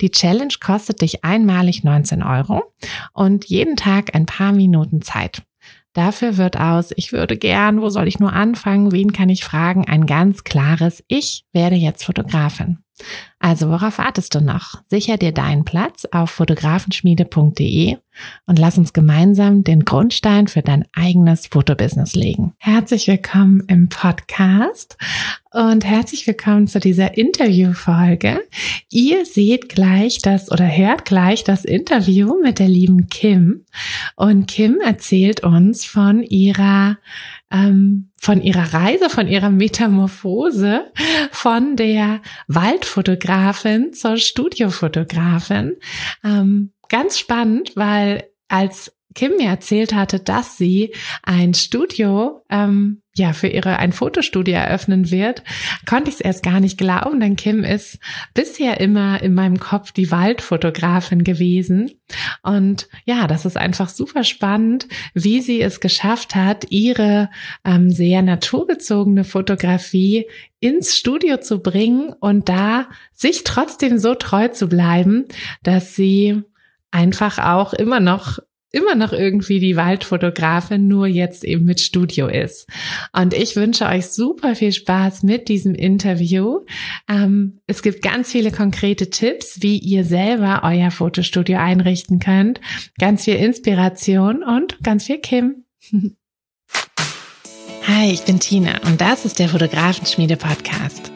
Die Challenge kostet dich einmalig 19 Euro und jeden Tag ein paar Minuten Zeit. Dafür wird aus, ich würde gern, wo soll ich nur anfangen, wen kann ich fragen, ein ganz klares, ich werde jetzt Fotografin. Also worauf wartest du noch? Sicher dir deinen Platz auf fotografenschmiede.de und lass uns gemeinsam den Grundstein für dein eigenes Fotobusiness legen. Herzlich willkommen im Podcast und herzlich willkommen zu dieser Interviewfolge. Ihr seht gleich das oder hört gleich das Interview mit der lieben Kim und Kim erzählt uns von ihrer ähm, von ihrer Reise, von ihrer Metamorphose von der Waldfotografin zur Studiofotografin. Ähm, ganz spannend, weil als Kim mir erzählt hatte, dass sie ein Studio, ähm, ja, für ihre, ein Fotostudio eröffnen wird, konnte ich es erst gar nicht glauben, denn Kim ist bisher immer in meinem Kopf die Waldfotografin gewesen. Und ja, das ist einfach super spannend, wie sie es geschafft hat, ihre ähm, sehr naturbezogene Fotografie ins Studio zu bringen und da sich trotzdem so treu zu bleiben, dass sie einfach auch immer noch immer noch irgendwie die Waldfotografin, nur jetzt eben mit Studio ist. Und ich wünsche euch super viel Spaß mit diesem Interview. Ähm, es gibt ganz viele konkrete Tipps, wie ihr selber euer Fotostudio einrichten könnt. Ganz viel Inspiration und ganz viel Kim. Hi, ich bin Tina und das ist der Fotografenschmiede Podcast.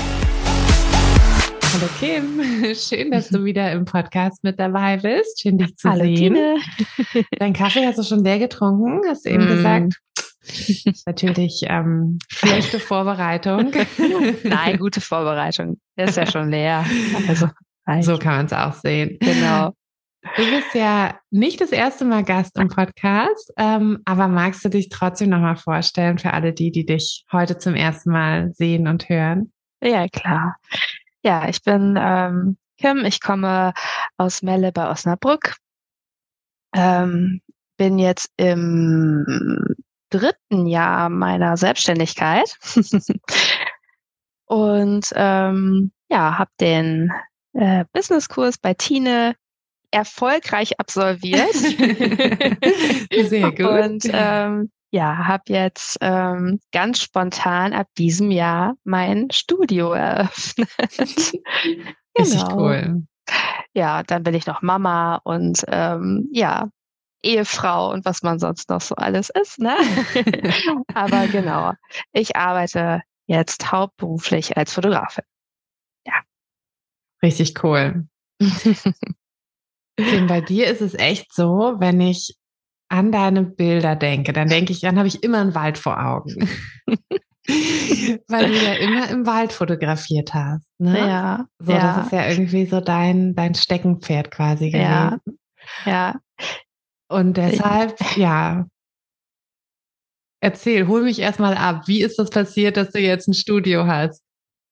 Hallo Kim, schön, dass du wieder im Podcast mit dabei bist. Schön, dich zu Hallo, sehen. Tine. Dein Kaffee hast du schon leer getrunken, hast du eben Mm. gesagt. Natürlich ähm, schlechte Vorbereitung. Nein, gute Vorbereitung. Der ist ja schon leer. Also, reicht. So kann man es auch sehen. genau. Du bist ja nicht das erste Mal Gast im Podcast, ähm, aber magst du dich trotzdem nochmal vorstellen für alle die, die dich heute zum ersten Mal sehen und hören? Ja, klar. Ja, ich bin ähm, Kim. Ich komme aus Melle bei Osnabrück. Ähm, bin jetzt im dritten Jahr meiner Selbstständigkeit. Und ähm, ja, habe den äh, Businesskurs bei Tine erfolgreich absolviert. Sehr gut. Und ähm, ja, habe jetzt ähm, ganz spontan ab diesem Jahr mein Studio eröffnet. Richtig Genau. cool. Ja, dann bin ich noch Mama und ähm, ja, Ehefrau und was man sonst noch so alles ist, ne? Aber genau, ich arbeite jetzt hauptberuflich als Fotografin. Richtig cool. Kim, bei dir ist es echt so, wenn ich an deine Bilder denke, dann denke ich, dann habe ich immer einen Wald vor Augen. Weil du ja immer im Wald fotografiert hast. Ne? Ja, So, ja. das ist ja irgendwie so dein, dein Steckenpferd quasi gewesen. Ja. Ja. Und deshalb, ja, erzähl, hol mich erstmal ab. Wie ist das passiert, dass du jetzt ein Studio hast?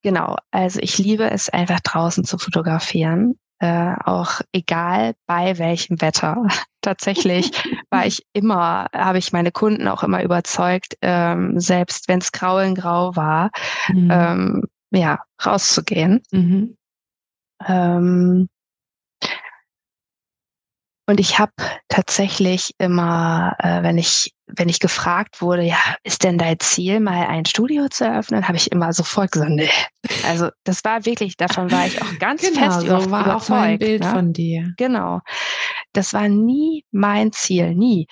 Genau, also ich liebe es einfach draußen zu fotografieren, äh, auch egal bei welchem Wetter. Tatsächlich war ich immer, habe ich meine Kunden auch immer überzeugt, ähm, selbst wenn es grau in grau war, mhm. ähm, ja, rauszugehen. Mhm. Ähm, und ich habe tatsächlich immer, äh, wenn ich wenn ich gefragt wurde, ja, ist denn dein Ziel, mal ein Studio zu eröffnen, habe ich immer sofort gesagt, nee. Also das war wirklich, davon war ich auch ganz genau, fest so über, war überzeugt. Auch mein Bild ne? von dir. Genau. Das war nie mein Ziel, nie.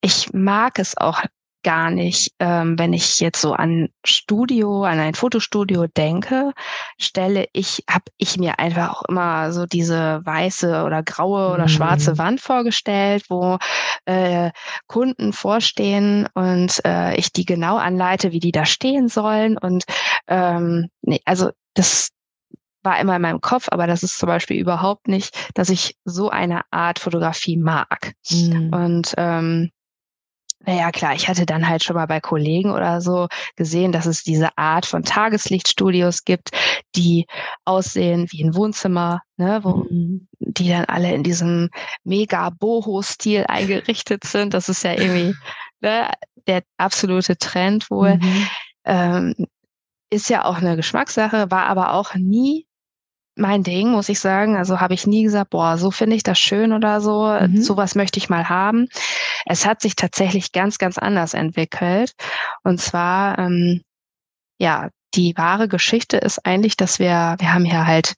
Ich mag es auch gar nicht, ähm, wenn ich jetzt so an Studio, an ein Fotostudio denke, stelle ich, habe ich mir einfach auch immer so diese weiße oder graue oder mhm. schwarze Wand vorgestellt, wo äh, Kunden vorstehen und äh, ich die genau anleite, wie die da stehen sollen. Und ähm, nee, also das war immer in meinem Kopf, aber das ist zum Beispiel überhaupt nicht, dass ich so eine Art Fotografie mag. Mhm. Und ähm, naja, klar, ich hatte dann halt schon mal bei Kollegen oder so gesehen, dass es diese Art von Tageslichtstudios gibt, die aussehen wie ein Wohnzimmer, ne, wo mhm. die dann alle in diesem mega Boho-Stil eingerichtet sind. Das ist ja irgendwie ne, der absolute Trend wohl. Mhm. Ähm, ist ja auch eine Geschmackssache, war aber auch nie mein Ding, muss ich sagen. Also habe ich nie gesagt, boah, so finde ich das schön oder so. Mhm. Sowas möchte ich mal haben. Es hat sich tatsächlich ganz, ganz anders entwickelt. Und zwar, ähm, ja, die wahre Geschichte ist eigentlich, dass wir, wir haben hier halt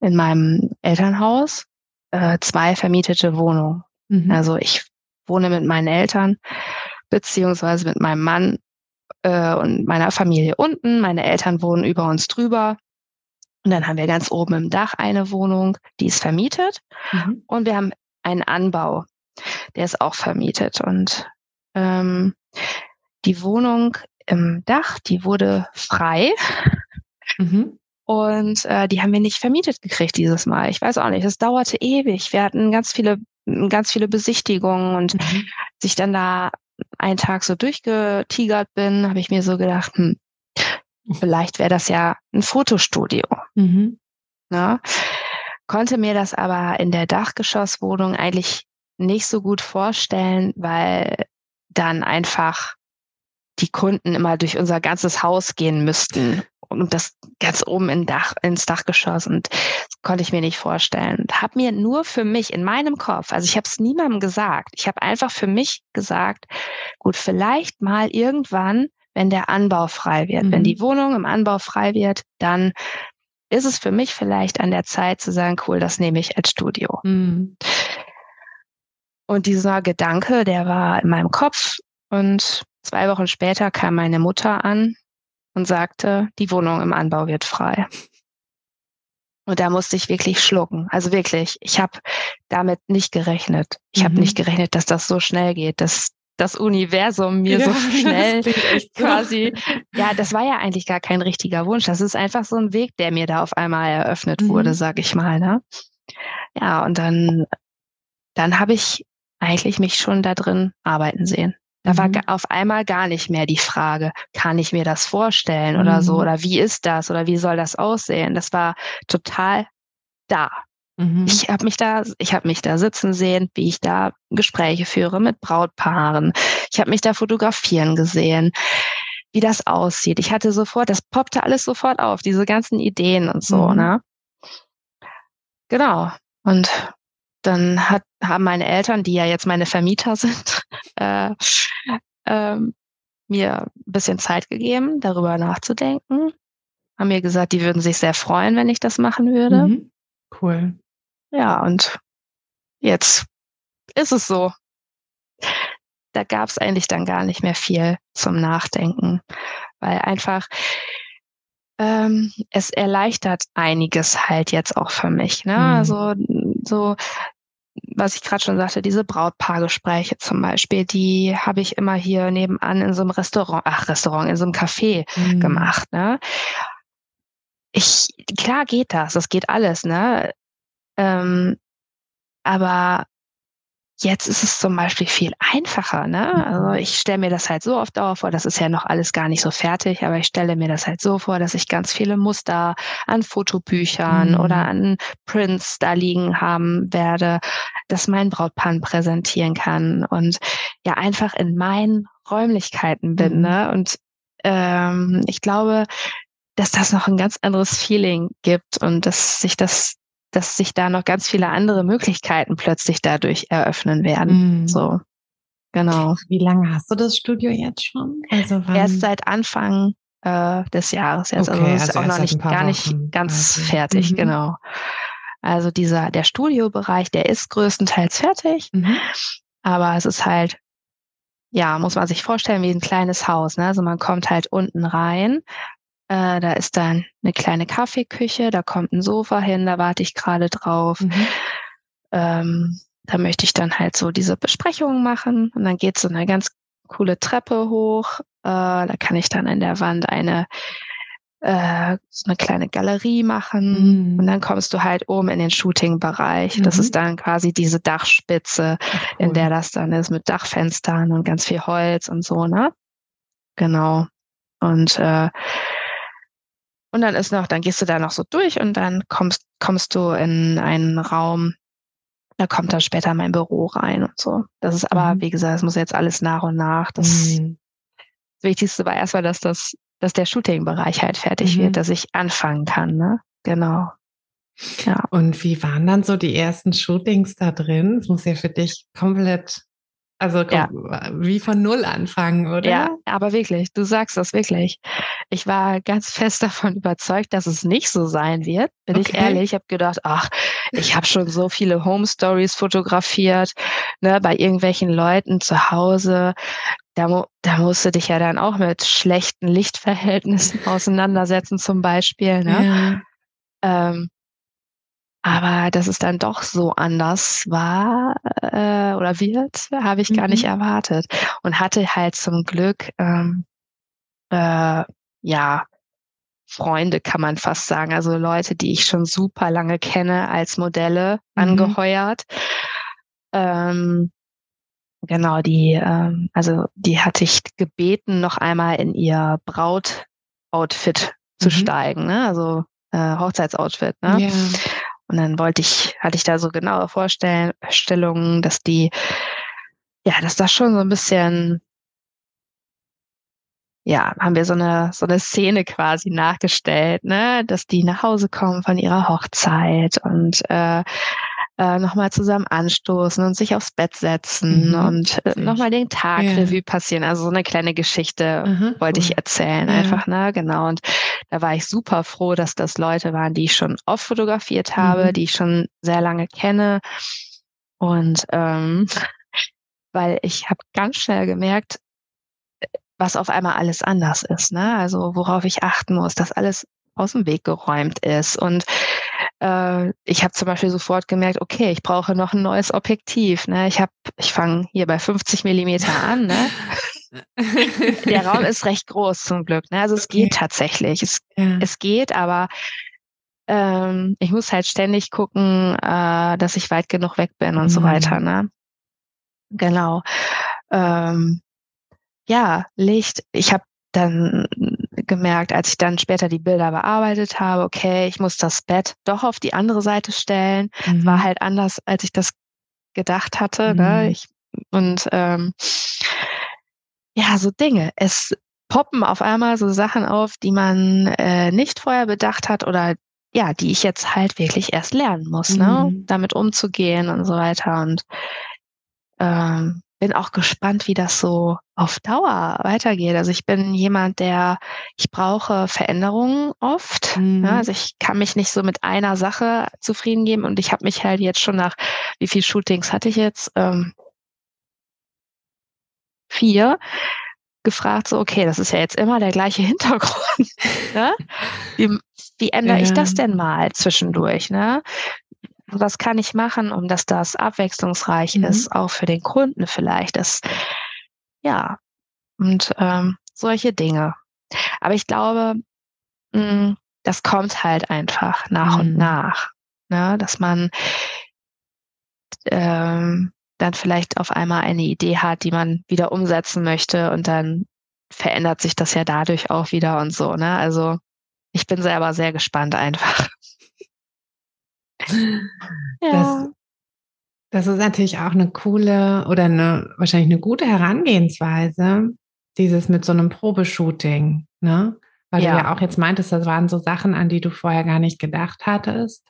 in meinem Elternhaus äh, zwei vermietete Wohnungen. Mhm. Also ich wohne mit meinen Eltern beziehungsweise mit meinem Mann äh, und meiner Familie unten. Meine Eltern wohnen über uns drüber. Und dann haben wir ganz oben im Dach eine Wohnung, die ist vermietet. Mhm. Und wir haben einen Anbau, der ist auch vermietet. Und ähm, die Wohnung im Dach, die wurde frei. Mhm. Und äh, die haben wir nicht vermietet gekriegt dieses Mal. Ich weiß auch nicht. Es dauerte ewig. Wir hatten ganz viele, ganz viele Besichtigungen und mhm. sich dann da einen Tag so durchgetigert bin, habe ich mir so gedacht, hm, Vielleicht wäre das ja ein Fotostudio. Mhm. Ne? Konnte mir das aber in der Dachgeschosswohnung eigentlich nicht so gut vorstellen, weil dann einfach die Kunden immer durch unser ganzes Haus gehen müssten und das ganz oben in Dach, ins Dachgeschoss und das konnte ich mir nicht vorstellen. Habe mir nur für mich in meinem Kopf, also ich habe es niemandem gesagt, ich habe einfach für mich gesagt, gut, vielleicht mal irgendwann wenn der Anbau frei wird. Mhm. Wenn die Wohnung im Anbau frei wird, dann ist es für mich vielleicht an der Zeit zu sagen, cool, das nehme ich als Studio. Mhm. Und dieser Gedanke, der war in meinem Kopf und zwei Wochen später kam meine Mutter an und sagte, die Wohnung im Anbau wird frei. Und da musste ich wirklich schlucken. Also wirklich, ich habe damit nicht gerechnet. Ich mhm. habe nicht gerechnet, dass das so schnell geht, dass das Universum mir ja, so schnell quasi, ja, das war ja eigentlich gar kein richtiger Wunsch. Das ist einfach so ein Weg, der mir da auf einmal eröffnet mhm. wurde, sag ich mal. Ne? Ja, und dann, dann habe ich eigentlich mich schon da drin arbeiten sehen. Da war mhm. auf einmal gar nicht mehr die Frage, kann ich mir das vorstellen oder mhm. so, oder wie ist das oder wie soll das aussehen? Das war total da. Mhm. Ich habe mich da, ich habe mich da sitzen sehen, wie ich da Gespräche führe mit Brautpaaren. Ich habe mich da fotografieren gesehen, wie das aussieht. Ich hatte sofort, das poppte alles sofort auf, diese ganzen Ideen und so, mhm. ne? Genau. Und dann hat, haben meine Eltern, die ja jetzt meine Vermieter sind, äh, ähm, mir ein bisschen Zeit gegeben, darüber nachzudenken. Haben mir gesagt, die würden sich sehr freuen, wenn ich das machen würde. Mhm. Cool. Ja, und jetzt ist es so. Da gab es eigentlich dann gar nicht mehr viel zum Nachdenken, weil einfach ähm, es erleichtert einiges halt jetzt auch für mich. Ne? Mhm. Also so, was ich gerade schon sagte, diese Brautpaargespräche zum Beispiel, die habe ich immer hier nebenan in so einem Restaurant, ach Restaurant, in so einem Café mhm. gemacht. Ne? Ich, klar geht das, das geht alles, ne? Ähm, aber jetzt ist es zum Beispiel viel einfacher. Ne? Also mhm. ich stelle mir das halt so auf Dauer vor, das ist ja noch alles gar nicht so fertig, aber ich stelle mir das halt so vor, dass ich ganz viele Muster an Fotobüchern mhm. oder an Prints da liegen haben werde, dass mein Brautpaar präsentieren kann und ja einfach in meinen Räumlichkeiten bin. Mhm. Ne? Und ähm, ich glaube, dass das noch ein ganz anderes Feeling gibt und dass sich das dass sich da noch ganz viele andere Möglichkeiten plötzlich dadurch eröffnen werden. Mhm. So, genau. Wie lange hast du das Studio jetzt schon? Also wann? Erst seit Anfang äh, des Jahres jetzt. Also okay, also ist also auch noch nicht gar nicht ganz quasi. fertig, mhm. genau. Also dieser der Studiobereich, der ist größtenteils fertig, mhm. aber es ist halt ja, muss man sich vorstellen wie ein kleines Haus. Ne? Also man kommt halt unten rein, äh, da ist dann eine kleine Kaffeeküche, da kommt ein Sofa hin, da warte ich gerade drauf. Mhm. Ähm, da möchte ich dann halt so diese Besprechungen machen und dann geht so eine ganz coole Treppe hoch. Äh, da kann ich dann in der Wand eine äh, so eine kleine Galerie machen mhm. und dann kommst du halt oben in den Shooting-Bereich. Mhm. Das ist dann quasi diese Dachspitze, cool. in der das dann ist mit Dachfenstern und ganz viel Holz und so, ne? Genau. Und äh, und dann ist noch, dann gehst du da noch so durch und dann kommst, kommst du in einen Raum, da kommt dann später mein Büro rein und so. Das ist aber, mhm. wie gesagt, das muss jetzt alles nach und nach. Das, mhm. das Wichtigste war erstmal, dass das, dass der Shooting-Bereich halt fertig mhm. wird, dass ich anfangen kann, ne? Genau. Ja. Und wie waren dann so die ersten Shootings da drin? Das muss ja für dich komplett also komm, ja. wie von Null anfangen, oder? Ja, aber wirklich, du sagst das wirklich. Ich war ganz fest davon überzeugt, dass es nicht so sein wird. Bin okay. ich ehrlich, ich habe gedacht, ach, ich habe schon so viele Home Stories fotografiert, ne, bei irgendwelchen Leuten zu Hause. Da, da musst du dich ja dann auch mit schlechten Lichtverhältnissen auseinandersetzen, zum Beispiel. Ne? Ja. Ähm, aber dass es dann doch so anders war äh, oder wird, habe ich mhm. gar nicht mhm. erwartet. Und hatte halt zum Glück, ähm, äh, ja, Freunde kann man fast sagen. Also Leute, die ich schon super lange kenne, als Modelle mhm. angeheuert. Ähm, genau, die, ähm, also die hatte ich gebeten, noch einmal in ihr Brautoutfit zu mhm. steigen, ne? Also äh, Hochzeitsoutfit, ne? Ja. Und dann wollte ich, hatte ich da so genaue Vorstellungen, dass die, ja, dass das schon so ein bisschen, ja, haben wir so eine, so eine Szene quasi nachgestellt, ne, dass die nach Hause kommen von ihrer Hochzeit und äh, äh, nochmal zusammen anstoßen und sich aufs Bett setzen mhm, und äh, nochmal den Tag ja. Revue passieren. Also so eine kleine Geschichte Aha, wollte cool. ich erzählen, ja. einfach, ne? Genau. Und da war ich super froh, dass das Leute waren, die ich schon oft fotografiert habe, mhm. die ich schon sehr lange kenne. Und ähm, weil ich habe ganz schnell gemerkt, was auf einmal alles anders ist. Ne? Also worauf ich achten muss, dass alles aus dem Weg geräumt ist und äh, ich habe zum Beispiel sofort gemerkt, okay, ich brauche noch ein neues Objektiv. Ne? Ich habe, ich fange hier bei 50 Millimeter an. Ne? Der Raum ist recht groß zum Glück. Ne? Also es okay. geht tatsächlich. Es, ja. es geht, aber ähm, ich muss halt ständig gucken, äh, dass ich weit genug weg bin und mhm. so weiter. Ne? Genau. Ähm, ja, Licht. Ich habe dann gemerkt, als ich dann später die Bilder bearbeitet habe, okay, ich muss das Bett doch auf die andere Seite stellen. Mhm. War halt anders, als ich das gedacht hatte. Ne? Mhm. Ne? Ich, und ähm, ja, so Dinge. Es poppen auf einmal so Sachen auf, die man äh, nicht vorher bedacht hat oder ja, die ich jetzt halt wirklich erst lernen muss, ne? mhm. ne? damit umzugehen und so weiter. Und ähm, bin auch gespannt, wie das so auf Dauer weitergeht. Also ich bin jemand, der, ich brauche Veränderungen oft. Mhm. Ja, also ich kann mich nicht so mit einer Sache zufrieden geben und ich habe mich halt jetzt schon nach, wie viel Shootings hatte ich jetzt? Ähm, vier gefragt, so, okay, das ist ja jetzt immer der gleiche Hintergrund. ne? wie, wie ändere ja. ich das denn mal zwischendurch? Ne? Was kann ich machen, um dass das abwechslungsreich mhm. ist, auch für den Kunden vielleicht. Das, ja, und ähm, solche Dinge. Aber ich glaube, mh, mm, das kommt halt einfach nach mhm. und nach, ne? dass man ähm, dann vielleicht auf einmal eine Idee hat, die man wieder umsetzen möchte und dann verändert sich das ja dadurch auch wieder und so, ne? Also ich bin selber sehr gespannt einfach. Ja. Das, das ist natürlich auch eine coole oder eine, wahrscheinlich eine gute Herangehensweise, dieses mit so einem Probeshooting, ne? Weil ja. du ja auch jetzt meintest, das waren so Sachen, an die du vorher gar nicht gedacht hattest.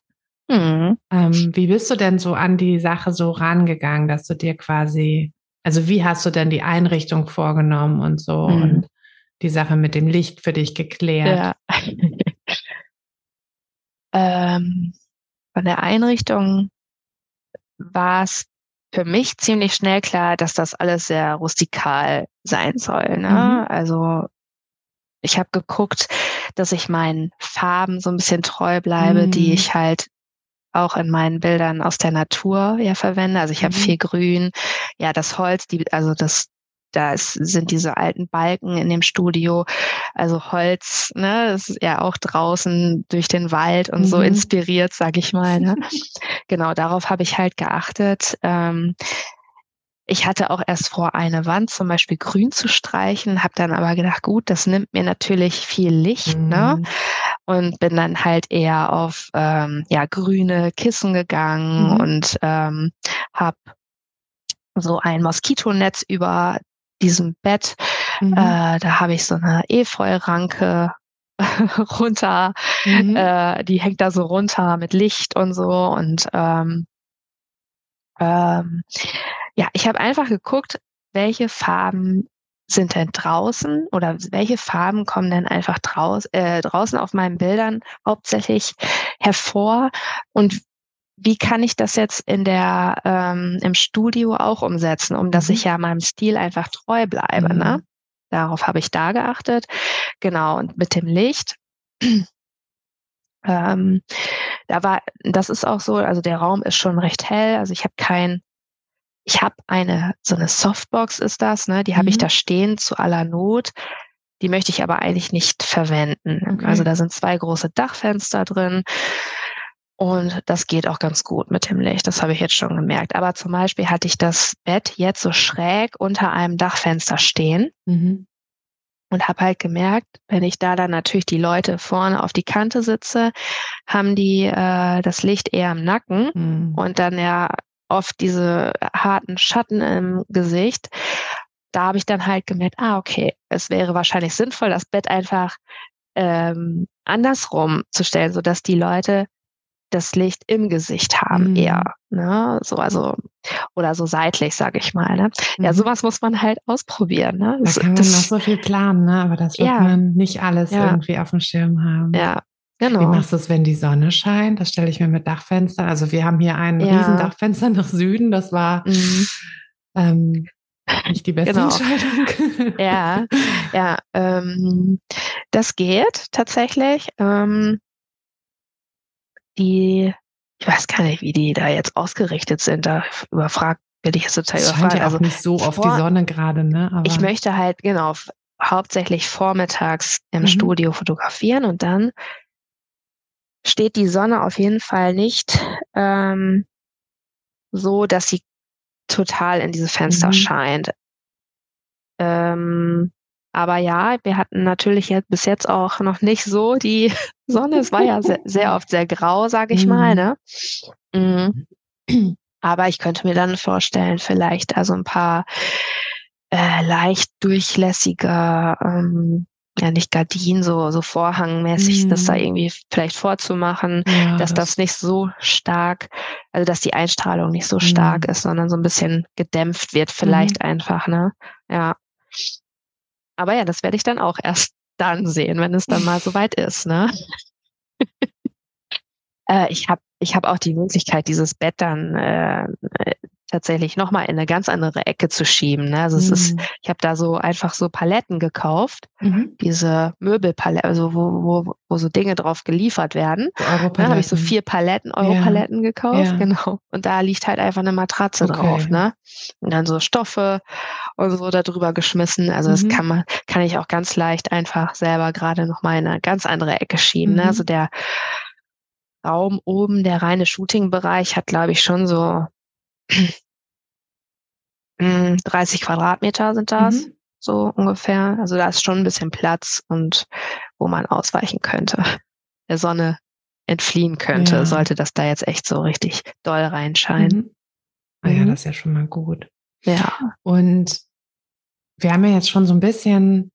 Mhm. Ähm, wie bist du denn so an die Sache so rangegangen, dass du dir quasi, also wie hast du denn die Einrichtung vorgenommen und so mhm. und die Sache mit dem Licht für dich geklärt? Ja. ähm, von der Einrichtung war es für mich ziemlich schnell klar, dass das alles sehr rustikal sein soll. Ne? Mhm. Also ich habe geguckt, dass ich meinen Farben so ein bisschen treu bleibe, mhm. die ich halt auch in meinen Bildern aus der Natur ja verwende. Also ich habe mhm. viel Grün, ja das Holz, die also das da ist, sind diese alten Balken in dem Studio, also Holz, ne, das ist ja auch draußen durch den Wald und mhm. so inspiriert, sag ich mal. Ne? genau, darauf habe ich halt geachtet. Ähm, ich hatte auch erst vor, eine Wand zum Beispiel grün zu streichen, habe dann aber gedacht, gut, das nimmt mir natürlich viel Licht, ne? mhm. ne? Und bin dann halt eher auf ähm, ja grüne Kissen gegangen mhm. und ähm, habe so ein Moskitonetz über diesem Bett. Mhm. Äh, da habe ich so eine Efeuranke runter, mhm. äh, die hängt da so runter mit Licht und so und ähm, ähm, ja, ich habe einfach geguckt, welche Farben sind denn draußen oder welche Farben kommen denn einfach draus, äh, draußen auf meinen Bildern hauptsächlich hervor und wie kann ich das jetzt in der ähm, im Studio auch umsetzen, um dass mhm. ich ja meinem Stil einfach treu bleibe. Ne? Mhm. Ne? Darauf habe ich da geachtet. Genau, und mit dem Licht. ähm, da war, das ist auch so, also der Raum ist schon recht hell. Also ich habe kein ich habe eine, so eine Softbox ist das, ne? Die habe ich mhm. da stehen zu aller Not. Die möchte ich aber eigentlich nicht verwenden. Okay. Also da sind zwei große Dachfenster drin. Und das geht auch ganz gut mit dem Licht. Das habe ich jetzt schon gemerkt. Aber zum Beispiel hatte ich das Bett jetzt so schräg unter einem Dachfenster stehen. Mhm. Und habe halt gemerkt, wenn ich da dann natürlich die Leute vorne auf die Kante sitze, haben die äh, das Licht eher im Nacken mhm. und dann ja oft diese harten Schatten im Gesicht. Da habe ich dann halt gemerkt, ah, okay, es wäre wahrscheinlich sinnvoll, das Bett einfach ähm, andersrum zu stellen, sodass die Leute das Licht im Gesicht haben mhm. eher. Ne? So, also, oder so seitlich, sage ich mal. Ne? Mhm. Ja, sowas muss man halt ausprobieren. Ne? Das, da kann man das, noch so viel planen, ne? aber das wird ja. man nicht alles ja. irgendwie auf dem Schirm haben. Ja, Genau. Wie machst du es, wenn die Sonne scheint? Das stelle ich mir mit Dachfenster. Also wir haben hier ein ja. riesen Dachfenster nach Süden. Das war mhm. ähm, nicht die beste genau. Entscheidung. Ja, ja, ähm, das geht tatsächlich. Ähm, die, ich weiß gar nicht, wie die da jetzt ausgerichtet sind. Da überfragt bin ich jetzt total überfragt. Ja also nicht so auf die Sonne gerade, ne? Aber ich möchte halt genau hauptsächlich vormittags im mhm. Studio fotografieren und dann steht die Sonne auf jeden Fall nicht ähm, so, dass sie total in diese Fenster mhm. scheint. Ähm, aber ja, wir hatten natürlich jetzt bis jetzt auch noch nicht so die Sonne. Es war ja sehr, sehr oft sehr grau, sag ich mhm. mal. Ne? Mhm. Aber ich könnte mir dann vorstellen, vielleicht also ein paar äh, leicht durchlässige ähm, ja nicht Gardinen, so, so vorhangmäßig, mm. das da mhm. irgendwie vielleicht vorzumachen, ja, dass das, das, nicht so stark, also dass die Einstrahlung nicht so stark ist, sondern so ein bisschen gedämpft wird, vielleicht einfach, ne? Ja. Aber ja, das werde ich dann auch erst dann sehen, wenn es dann mal soweit ist, ne? äh, ich habe ich hab auch die Möglichkeit, dieses Bett dann äh, tatsächlich nochmal in eine ganz andere Ecke zu schieben. Ne? Also mhm. es ist, mhm. ich habe da so einfach so Paletten gekauft, mhm. diese Möbelpaletten, also wo, wo, wo so Dinge drauf geliefert werden. Da ne? habe ich so vier Paletten, Europaletten ja. gekauft, ja. genau. Und da liegt halt einfach eine Matratze okay. drauf, ne? Und dann so Stoffe und so darüber geschmissen. Also mhm. das kann man, kann ich auch ganz leicht einfach selber gerade nochmal in eine ganz andere Ecke schieben. Ne? Mhm. Also der Raum oben, der reine Shooting-Bereich hat, glaube ich, schon so 30 Quadratmeter sind das, Mhm. so ungefähr. Also da ist schon ein bisschen Platz und wo man ausweichen könnte, der Sonne entfliehen könnte, Ja. sollte das da jetzt echt so richtig doll reinscheinen. Mhm. Ah ja, Mhm. das ist ja schon mal gut. Ja. Und wir haben ja jetzt schon so ein bisschen,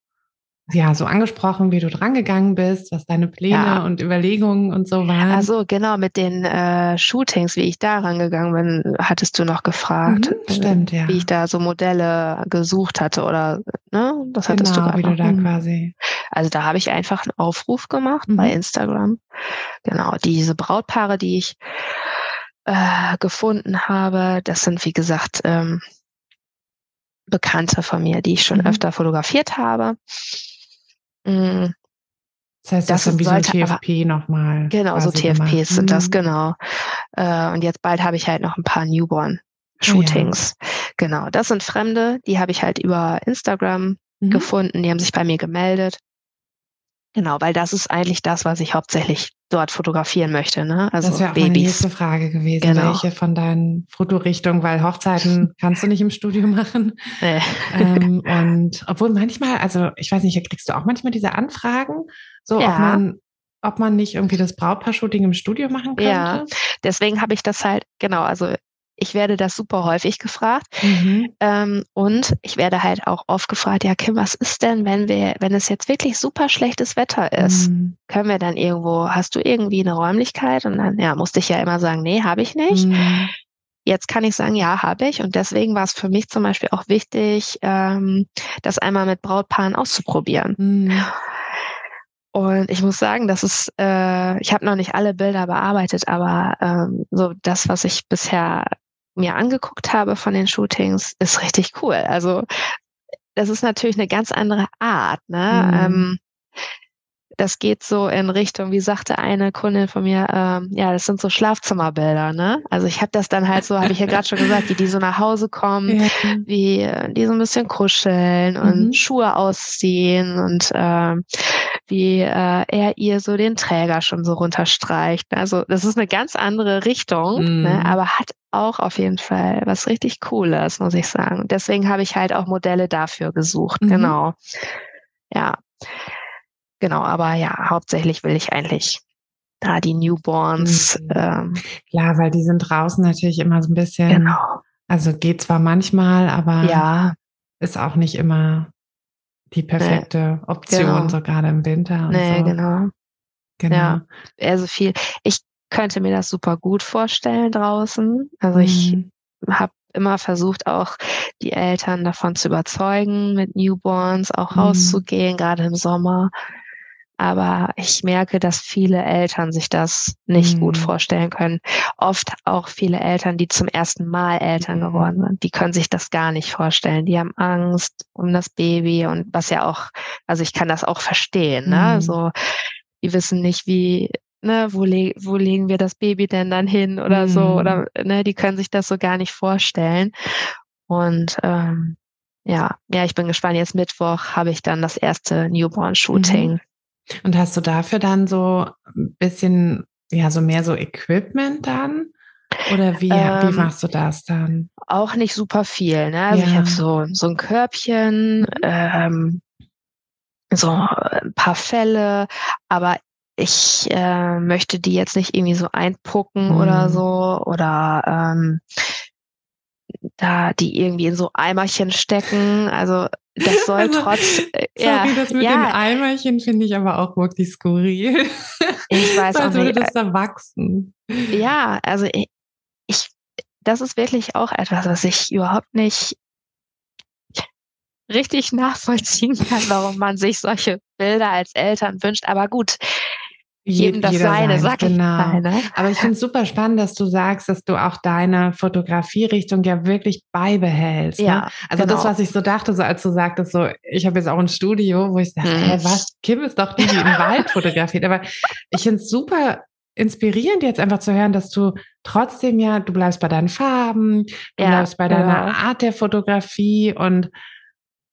ja, so angesprochen, wie du drangegangen bist, was deine Pläne Ja. und Überlegungen und so waren. Also genau, mit den äh, Shootings, wie ich da rangegangen bin, hattest du noch gefragt. Mhm, stimmt, ja. Wie ich da so Modelle gesucht hatte oder, ne? Das hattest genau, du wie du gerade da. Mhm. quasi. Also da habe ich einfach einen Aufruf gemacht Mhm. bei Instagram. Genau, diese Brautpaare, die ich äh, gefunden habe, das sind wie gesagt ähm, Bekannte von mir, die ich schon Mhm. öfter fotografiert habe. Mm, Das heißt, das, Das ist wie so ein TFP nochmal. Genau, so TFPs gemacht. sind das, Mhm. genau. Äh, und jetzt bald habe ich halt noch ein paar Newborn-Shootings. Genau, das sind Fremde, die habe ich halt über Instagram Mhm. gefunden, die haben sich bei mir gemeldet. Genau, weil das ist eigentlich das, was ich hauptsächlich dort fotografieren möchte, ne? Also das wäre auch meine Babys. nächste Frage gewesen. Genau. Welche von deinen Fotorichtungen, weil Hochzeiten kannst du nicht im Studio machen. Äh, ähm, und obwohl manchmal, also ich weiß nicht, kriegst du auch manchmal diese Anfragen, so ob Ja. man, ob man nicht irgendwie das Brautpaar-Shooting im Studio machen könnte. Ja. deswegen habe ich das halt, genau, also ich werde das super häufig gefragt. Mhm. Ähm, und ich werde halt auch oft gefragt, ja, Kim, was ist denn, wenn wir, wenn es jetzt wirklich super schlechtes Wetter ist? Mhm. Können wir dann irgendwo, hast du irgendwie eine Räumlichkeit? Und dann, ja, musste ich ja immer sagen, nee, habe ich nicht. Mhm. Jetzt kann ich sagen, ja, habe ich. Und deswegen war es für mich zum Beispiel auch wichtig, ähm, das einmal mit Brautpaaren auszuprobieren. Mhm. Und ich muss sagen, das ist, äh, ich habe noch nicht alle Bilder bearbeitet, aber ähm, so das, was ich bisher mir angeguckt habe von den Shootings, ist richtig cool. Also das ist natürlich eine ganz andere Art. Ne? Mhm. Ähm, das geht so in Richtung, wie sagte eine Kundin von mir, ähm, ja, das sind so Schlafzimmerbilder. Ne? Also ich habe das dann halt so, habe ich ja gerade schon gesagt, wie die so nach Hause kommen, Ja. wie äh, die so ein bisschen kuscheln und Mhm. Schuhe ausziehen und ähm, wie äh, er ihr so den Träger schon so runterstreicht. Also das ist eine ganz andere Richtung, Mhm. ne, aber hat auch auf jeden Fall was richtig Cooles, muss ich sagen. Deswegen habe ich halt auch Modelle dafür gesucht. Mhm. Genau. Ja. Genau, aber ja, hauptsächlich will ich eigentlich da die Newborns. Mhm. Ähm, Klar, weil die sind draußen natürlich immer so ein bisschen, genau. also geht zwar manchmal, aber Ja, ist auch nicht immer die perfekte Option, Genau. so gerade im Winter und nee, so. genau. Genau. Ja. Also viel. Ich könnte mir das super gut vorstellen draußen. Also ich Mhm. habe immer versucht, auch die Eltern davon zu überzeugen, mit Newborns auch Mhm. rauszugehen, gerade im Sommer. Aber ich merke, dass viele Eltern sich das nicht gut Mhm. vorstellen können. Oft auch viele Eltern, die zum ersten Mal Eltern Mhm. geworden sind, die können sich das gar nicht vorstellen. Die haben Angst um das Baby und was ja auch, also ich kann das auch verstehen, ne? Mhm. So, die wissen nicht, wie, ne, wo, le wo legen wir das Baby denn dann hin oder so, Mhm. oder, ne, die können sich das so gar nicht vorstellen. Und ähm, ja, ja, ich bin gespannt. Jetzt Mittwoch habe ich dann das erste Newborn-Shooting. Und hast du dafür dann so ein bisschen, ja, so mehr so Equipment dann? Oder wie, wie Ähm, machst du das dann? Auch nicht super viel, ne? Also ich Ja. habe so, so ein Körbchen, Mhm. ähm, so ein paar Fälle, aber ich äh, möchte die jetzt nicht irgendwie so einpucken oder Mhm. so oder ähm, da die irgendwie in so Eimerchen stecken. Also das soll Also, trotz äh, Sorry, das mit den ja, Eimerchen finde ich aber auch wirklich skurril. Ich weiß so, auch als würde nicht, das da wachsen. ja, also ich, ich das ist wirklich auch etwas, was ich überhaupt nicht richtig nachvollziehen kann, warum man sich solche Bilder als Eltern wünscht. Aber gut, jedem das jeder seine, sag ich genau. mal. Ne? Aber ich finde es super spannend, dass du sagst, dass du auch deine Fotografierichtung ja wirklich beibehältst. Ne? Ja, Also das, genau. was ich so dachte, so als du sagtest, so ich habe jetzt auch ein Studio, wo ich dachte, Hm. hä, was? Kim ist doch die, die im Wald fotografiert. Aber ich finde es super inspirierend jetzt einfach zu hören, dass du trotzdem ja, du bleibst bei deinen Farben, du Ja, bleibst bei deiner genau. Art der Fotografie und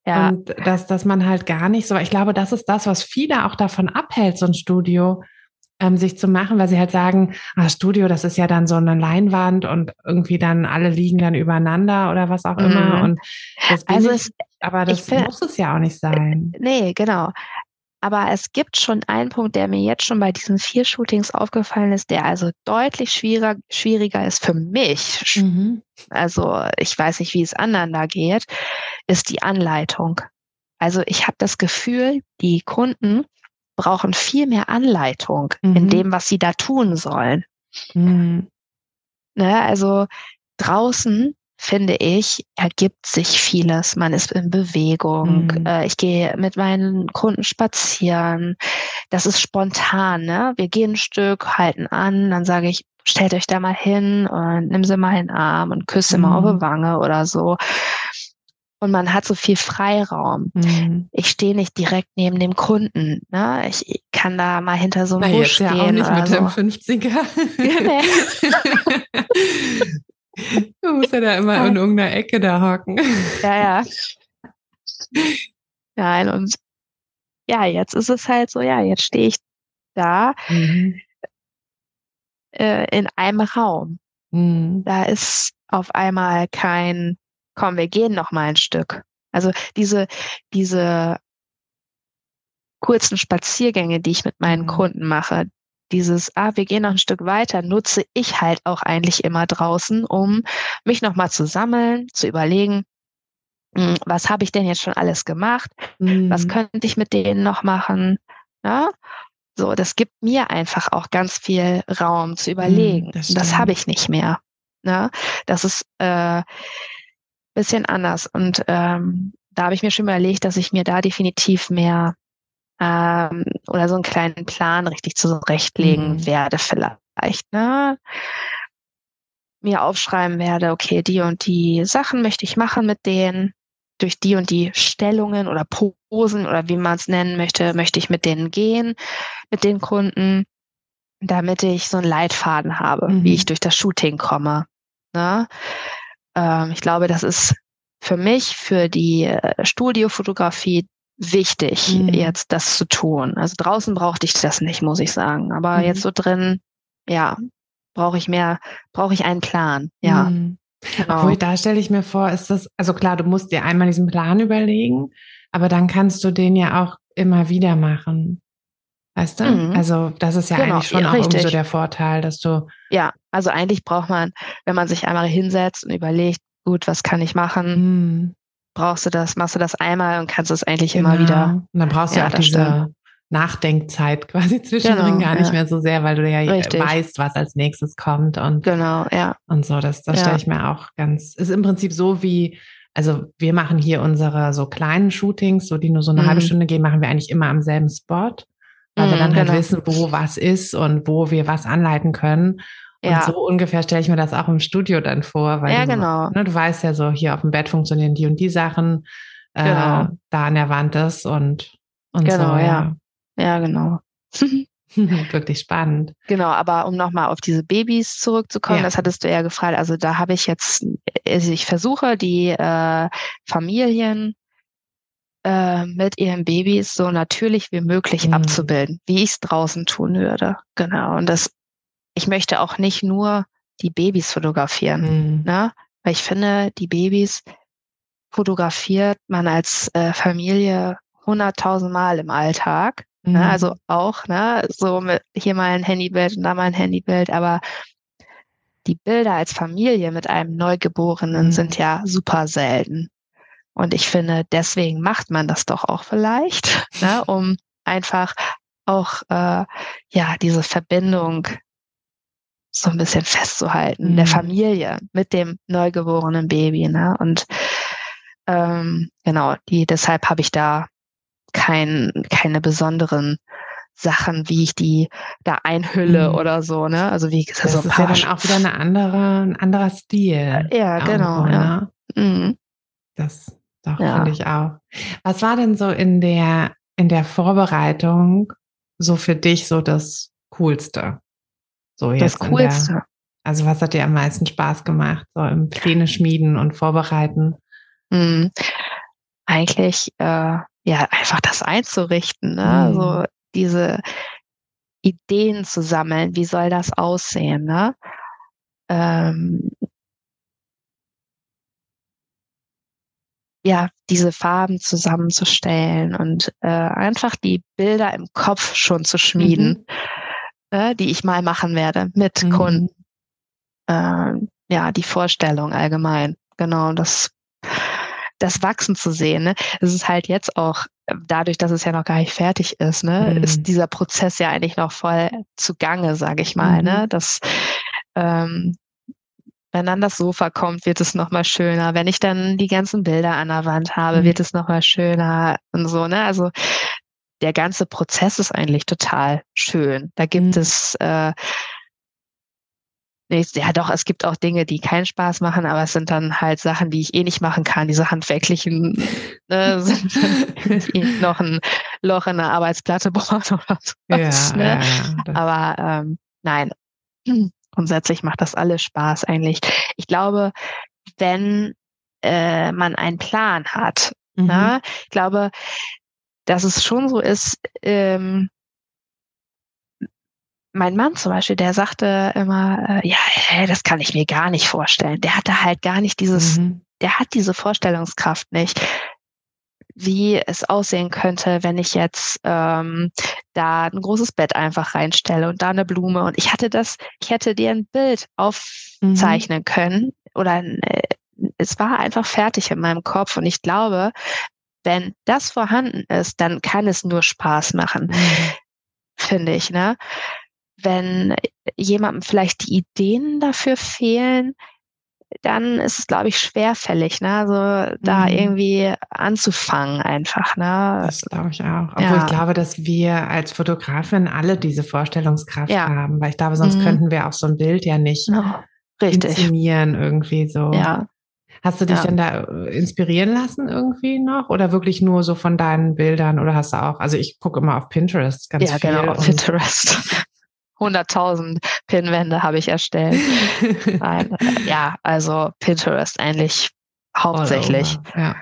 Ja, und dass, dass man halt gar nicht so, ich glaube, das ist das, was viele auch davon abhält, so ein Studio ähm, sich zu machen, weil sie halt sagen, ah, Studio, das ist ja dann so eine Leinwand und irgendwie dann alle liegen dann übereinander oder was auch immer. Mhm. Und das Also ich, es, aber das find- muss es ja auch nicht sein. nee, genau. Aber es gibt schon einen Punkt, der mir jetzt schon bei diesen vier Shootings aufgefallen ist, der also deutlich schwieriger, schwieriger ist für mich. Mhm. Also ich weiß nicht, wie es anderen da geht, ist die Anleitung. Also ich habe das Gefühl, die Kunden brauchen viel mehr Anleitung in Mhm. dem, was sie da tun sollen. Mhm. Ne? Also draußen finde ich, ergibt sich vieles. Man ist in Bewegung. Mhm. Äh, ich gehe mit meinen Kunden spazieren. Das ist spontan. Ne? Wir gehen ein Stück, halten an, dann sage ich, stellt euch da mal hin und nimm sie mal in den Arm und küsse mal auf Mhm. die Wange oder so. Und man hat so viel Freiraum. Mhm. Ich stehe nicht direkt neben dem Kunden. Ne? Ich kann da mal hinter so einem Busch ja auch stehen nicht mit so. dem 50er. du musst ja da immer in irgendeiner Ecke da hocken. Ja, ja. Nein, und ja, jetzt ist es halt so, ja, jetzt stehe ich da Mhm. äh, in einem Raum. Mhm. Da ist auf einmal kein, komm, wir gehen noch mal ein Stück. Also diese, diese kurzen Spaziergänge, die ich mit meinen Mhm. Kunden mache, dieses, ah, wir gehen noch ein Stück weiter, nutze ich halt auch eigentlich immer draußen, um mich noch mal zu sammeln, zu überlegen, hm, was habe ich denn jetzt schon alles gemacht? Was Mhm. könnte ich mit denen noch machen? Ja? So, das gibt mir einfach auch ganz viel Raum zu überlegen. das Und das stimmt. habe ich nicht mehr. Ne? Das ist äh, bisschen anders. Und ähm, da habe ich mir schon überlegt, dass ich mir da definitiv mehr ähm, oder so einen kleinen Plan richtig zurechtlegen Mhm. werde, vielleicht. Ne? Mir aufschreiben werde, okay, die und die Sachen möchte ich machen mit denen durch die und die Stellungen oder Posen oder wie man es nennen möchte, möchte ich mit denen gehen, mit den Kunden, damit ich so einen Leitfaden habe, Mhm. wie ich durch das Shooting komme. Ne? Ähm, ich glaube, das ist für mich, für die äh, Studiofotografie wichtig, Mhm. jetzt das zu tun. Also draußen brauchte ich das nicht, muss ich sagen. Aber Mhm. jetzt so drin, ja, brauche ich mehr, brauche ich einen Plan. Ja, Mhm. genau. Obwohl, da stelle ich mir vor, ist das, also klar, du musst dir einmal diesen Plan überlegen, aber dann kannst du den ja auch immer wieder machen. Weißt du? Mhm. Also, das ist ja Genau, eigentlich schon ja, auch so der Vorteil, dass du, Ja, also eigentlich braucht man, wenn man sich einmal hinsetzt und überlegt, gut, was kann ich machen? mh, Brauchst du das, machst du das einmal und kannst es eigentlich genau. immer wieder. Und dann brauchst du Ja, auch diese Nachdenkzeit quasi zwischendrin Genau, gar nicht ja. mehr so sehr, weil du ja Richtig. weißt, was als nächstes kommt und Genau, ja. Und so, das, das stelle ich mir auch ganz, ist im Prinzip so wie, also wir machen hier unsere so kleinen Shootings, so die nur so eine Mhm. halbe Stunde gehen, machen wir eigentlich immer am selben Spot, weil wir Mhm, dann halt genau. wissen, wo was ist und wo wir was anleiten können. Und Ja. so ungefähr stelle ich mir das auch im Studio dann vor, weil Ja, du, genau. ne, du weißt ja so, hier auf dem Bett funktionieren die und die Sachen, äh, Genau. da an der Wand ist und, und Genau, so, ja. Ja, genau. Wirklich spannend. Genau, aber um nochmal auf diese Babys zurückzukommen, Ja. das hattest du ja gefragt. Also da habe ich jetzt, also ich versuche die äh, Familien äh, mit ihren Babys so natürlich wie möglich Mhm. abzubilden, wie ich es draußen tun würde. Genau. Und das, ich möchte auch nicht nur die Babys fotografieren, Mhm. ne? Weil ich finde, die Babys fotografiert man als äh, Familie hunderttausend Mal im Alltag. Mhm. Ne? Also auch, ne, so mit hier mal ein Handybild und da mal ein Handybild, aber die Bilder als Familie mit einem Neugeborenen Mhm. sind ja super selten. Und ich finde, deswegen macht man das doch auch vielleicht, ne, um einfach auch äh, ja diese Verbindung so ein bisschen festzuhalten, der Mhm. Familie mit dem neugeborenen Baby, ne? Und ähm, genau, die deshalb habe ich da kein, keine besonderen Sachen, wie ich die da einhülle Mhm. oder so, ne? Also wie gesagt, das so ist ja paar dann auch wieder eine andere, ein anderer Stil. Ja, genau, irgendwo, ja. ne? Mhm. Das doch, Ja. finde ich auch. Was war denn so in der, in der Vorbereitung so für dich so das Coolste? So Das jetzt in Coolste. Der, also was hat dir am meisten Spaß gemacht? So im Pläne schmieden und vorbereiten? Mhm. Eigentlich, äh, ja, einfach das einzurichten, ne? Mhm. Also diese, Ideen zu sammeln, wie soll das aussehen, ne? Ähm, ja, diese Farben zusammenzustellen und äh, einfach die Bilder im Kopf schon zu schmieden, mhm. äh, die ich mal machen werde mit mhm. Kunden. Äh, ja, die Vorstellung allgemein. Genau, das, das Wachsen zu sehen. Ne? Es ist halt jetzt auch, dadurch, dass es ja noch gar nicht fertig ist, ne, mhm. ist dieser Prozess ja eigentlich noch voll zugange, sage ich mal. Ne? Mhm. Das ähm, wenn dann das Sofa kommt, wird es nochmal schöner. Wenn ich dann die ganzen Bilder an der Wand habe, mhm. wird es nochmal schöner und so, ne? Also der ganze Prozess ist eigentlich total schön. Da gibt mhm. es äh, ja doch, es gibt auch Dinge, die keinen Spaß machen, aber es sind dann halt Sachen, die ich eh nicht machen kann. Diese handwerklichen ne, sind noch ein Loch in der Arbeitsplatte bohren oder so. Ja, ne? ja, aber ähm, nein, grundsätzlich macht das alles Spaß eigentlich. Ich glaube, wenn äh, man einen Plan hat, mhm. na, ne, ich glaube, dass es schon so ist, ähm, mein Mann zum Beispiel, der sagte immer, äh, ja, hey, das kann ich mir gar nicht vorstellen. Der hatte halt gar nicht dieses, mhm. der hat diese Vorstellungskraft nicht wie es aussehen könnte, wenn ich jetzt ähm, da ein großes Bett einfach reinstelle und da eine Blume. Und ich hatte das, ich hätte dir ein Bild aufzeichnen mhm. können oder äh, es war einfach fertig in meinem Kopf. Und ich glaube, wenn das vorhanden ist, dann kann es nur Spaß machen, mhm. finde ich. Ne? Wenn jemandem vielleicht die Ideen dafür fehlen, dann ist es, glaube ich, schwerfällig, ne? Also da mhm. irgendwie anzufangen einfach, ne? Das glaube ich auch. Obwohl ja. ich glaube, dass wir als Fotografin alle diese Vorstellungskraft ja. haben, weil ich glaube, sonst mhm. könnten wir auch so ein Bild ja nicht oh, inszenieren irgendwie so. Ja. Hast du dich ja. denn da äh, inspirieren lassen irgendwie noch oder wirklich nur so von deinen Bildern oder hast du auch, also ich gucke immer auf Pinterest ganz ja, viel. Ja, genau, auf Pinterest. 100.000 Pinwände habe ich erstellt. Nein, ja, also Pinterest eigentlich hauptsächlich. Ja.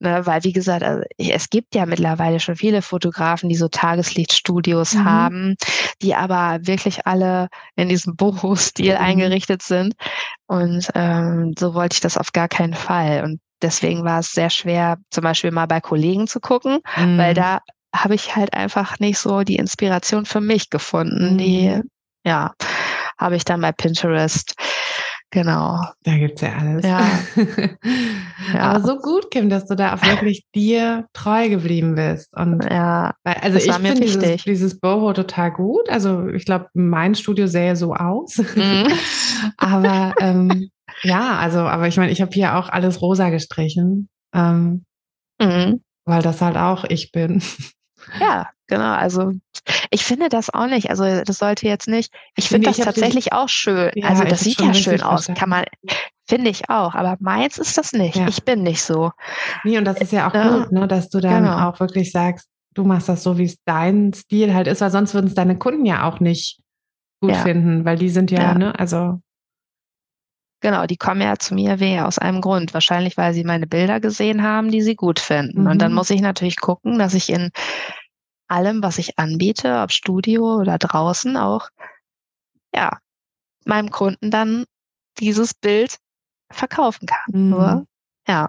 Ne, weil, wie gesagt, also es gibt ja mittlerweile schon viele Fotografen, die so Tageslichtstudios mhm. haben, die aber wirklich alle in diesem Boho-Stil mhm. eingerichtet sind. Und ähm, so wollte ich das auf gar keinen Fall. Und deswegen war es sehr schwer, zum Beispiel mal bei Kollegen zu gucken, mhm. weil da habe ich halt einfach nicht so die Inspiration für mich gefunden. Mhm. Die, ja, habe ich dann bei Pinterest. Genau. Da gibt's ja alles. Ja. ja. Aber so gut, Kim, dass du da auch wirklich dir treu geblieben bist. Und ja, weil, also ich finde dieses, dieses Boho total gut. Also ich glaube, mein Studio sähe so aus. Mhm. aber ähm, ja, also, aber ich meine, ich habe hier auch alles rosa gestrichen. Ähm, mhm. Weil das halt auch ich bin. Ja, genau. Also ich finde das auch nicht. Also das sollte jetzt nicht. Ich finde das tatsächlich auch schön. Ja, also das sieht ja schön aus. Kann man, finde ich auch. Aber meins ist das nicht. Ja. Ich bin nicht so. Nee, und das ist ja auch äh, gut, ne, dass du dann genau. auch wirklich sagst, du machst das so, wie es dein Stil halt ist, weil sonst würden es deine Kunden ja auch nicht gut ja. finden, weil die sind ja, ja, ne, also. Genau, die kommen ja zu mir weh aus einem Grund. Wahrscheinlich, weil sie meine Bilder gesehen haben, die sie gut finden. Mhm. Und dann mhm. muss ich natürlich gucken, dass ich in allem, was ich anbiete, ob Studio oder draußen auch, ja, meinem Kunden dann dieses Bild verkaufen kann. Mhm. Nur, ja.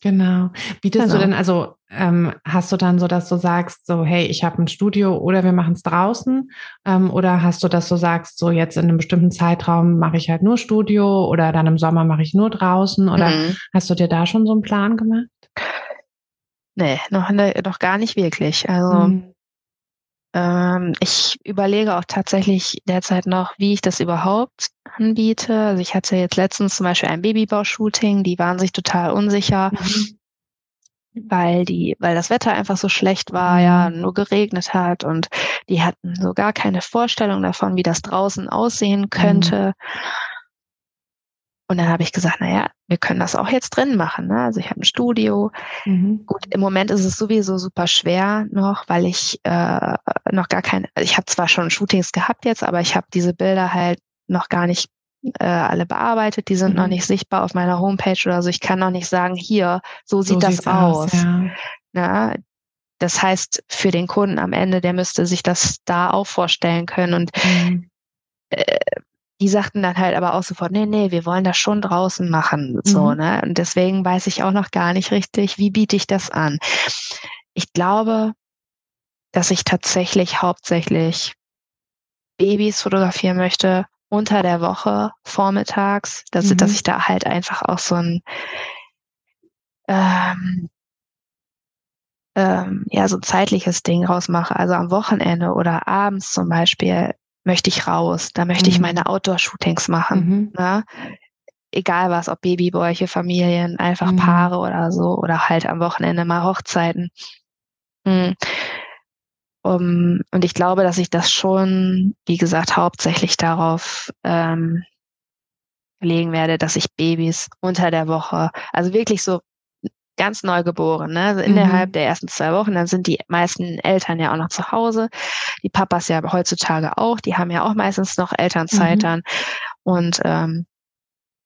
Genau. Bietest genau. du denn, also ähm, hast du dann so, dass du sagst, so, hey, ich habe ein Studio oder wir machen es draußen? Ähm, oder hast du, dass du sagst, so jetzt in einem bestimmten Zeitraum mache ich halt nur Studio oder dann im Sommer mache ich nur draußen? Oder mhm. hast du dir da schon so einen Plan gemacht? Nee, noch, noch gar nicht wirklich. Also mhm. ähm, ich überlege auch tatsächlich derzeit noch, wie ich das überhaupt anbiete. Also ich hatte jetzt letztens zum Beispiel ein Babybau-Shooting, die waren sich total unsicher. Mhm weil die, weil das Wetter einfach so schlecht war, ja, mhm. nur geregnet hat und die hatten so gar keine Vorstellung davon, wie das draußen aussehen könnte. Mhm. Und dann habe ich gesagt, naja, wir können das auch jetzt drin machen. Ne? Also ich habe ein Studio. Mhm. Gut, im Moment ist es sowieso super schwer noch, weil ich äh, noch gar keine, ich habe zwar schon Shootings gehabt jetzt, aber ich habe diese Bilder halt noch gar nicht äh, alle bearbeitet, die sind mhm. noch nicht sichtbar auf meiner Homepage oder so. Ich kann noch nicht sagen, hier, so sieht so das aus. aus ja. Na, das heißt, für den Kunden am Ende, der müsste sich das da auch vorstellen können. Und mhm. äh, die sagten dann halt aber auch sofort, nee, nee, wir wollen das schon draußen machen. So, mhm. ne? Und deswegen weiß ich auch noch gar nicht richtig, wie biete ich das an. Ich glaube, dass ich tatsächlich hauptsächlich Babys fotografieren möchte unter der Woche, vormittags, dass, mhm. dass ich da halt einfach auch so ein ähm, ähm, ja so ein zeitliches Ding rausmache. Also am Wochenende oder abends zum Beispiel möchte ich raus, da möchte mhm. ich meine Outdoor-Shootings machen. Mhm. Ne? Egal was, ob Babybäuche, Familien, einfach mhm. Paare oder so, oder halt am Wochenende mal Hochzeiten. Um, und ich glaube, dass ich das schon, wie gesagt, hauptsächlich darauf ähm, legen werde, dass ich Babys unter der Woche, also wirklich so ganz neugeboren, ne? Also innerhalb mhm. der ersten zwei Wochen, dann sind die meisten Eltern ja auch noch zu Hause. Die Papas ja heutzutage auch, die haben ja auch meistens noch Elternzeit mhm. dann. Und ähm,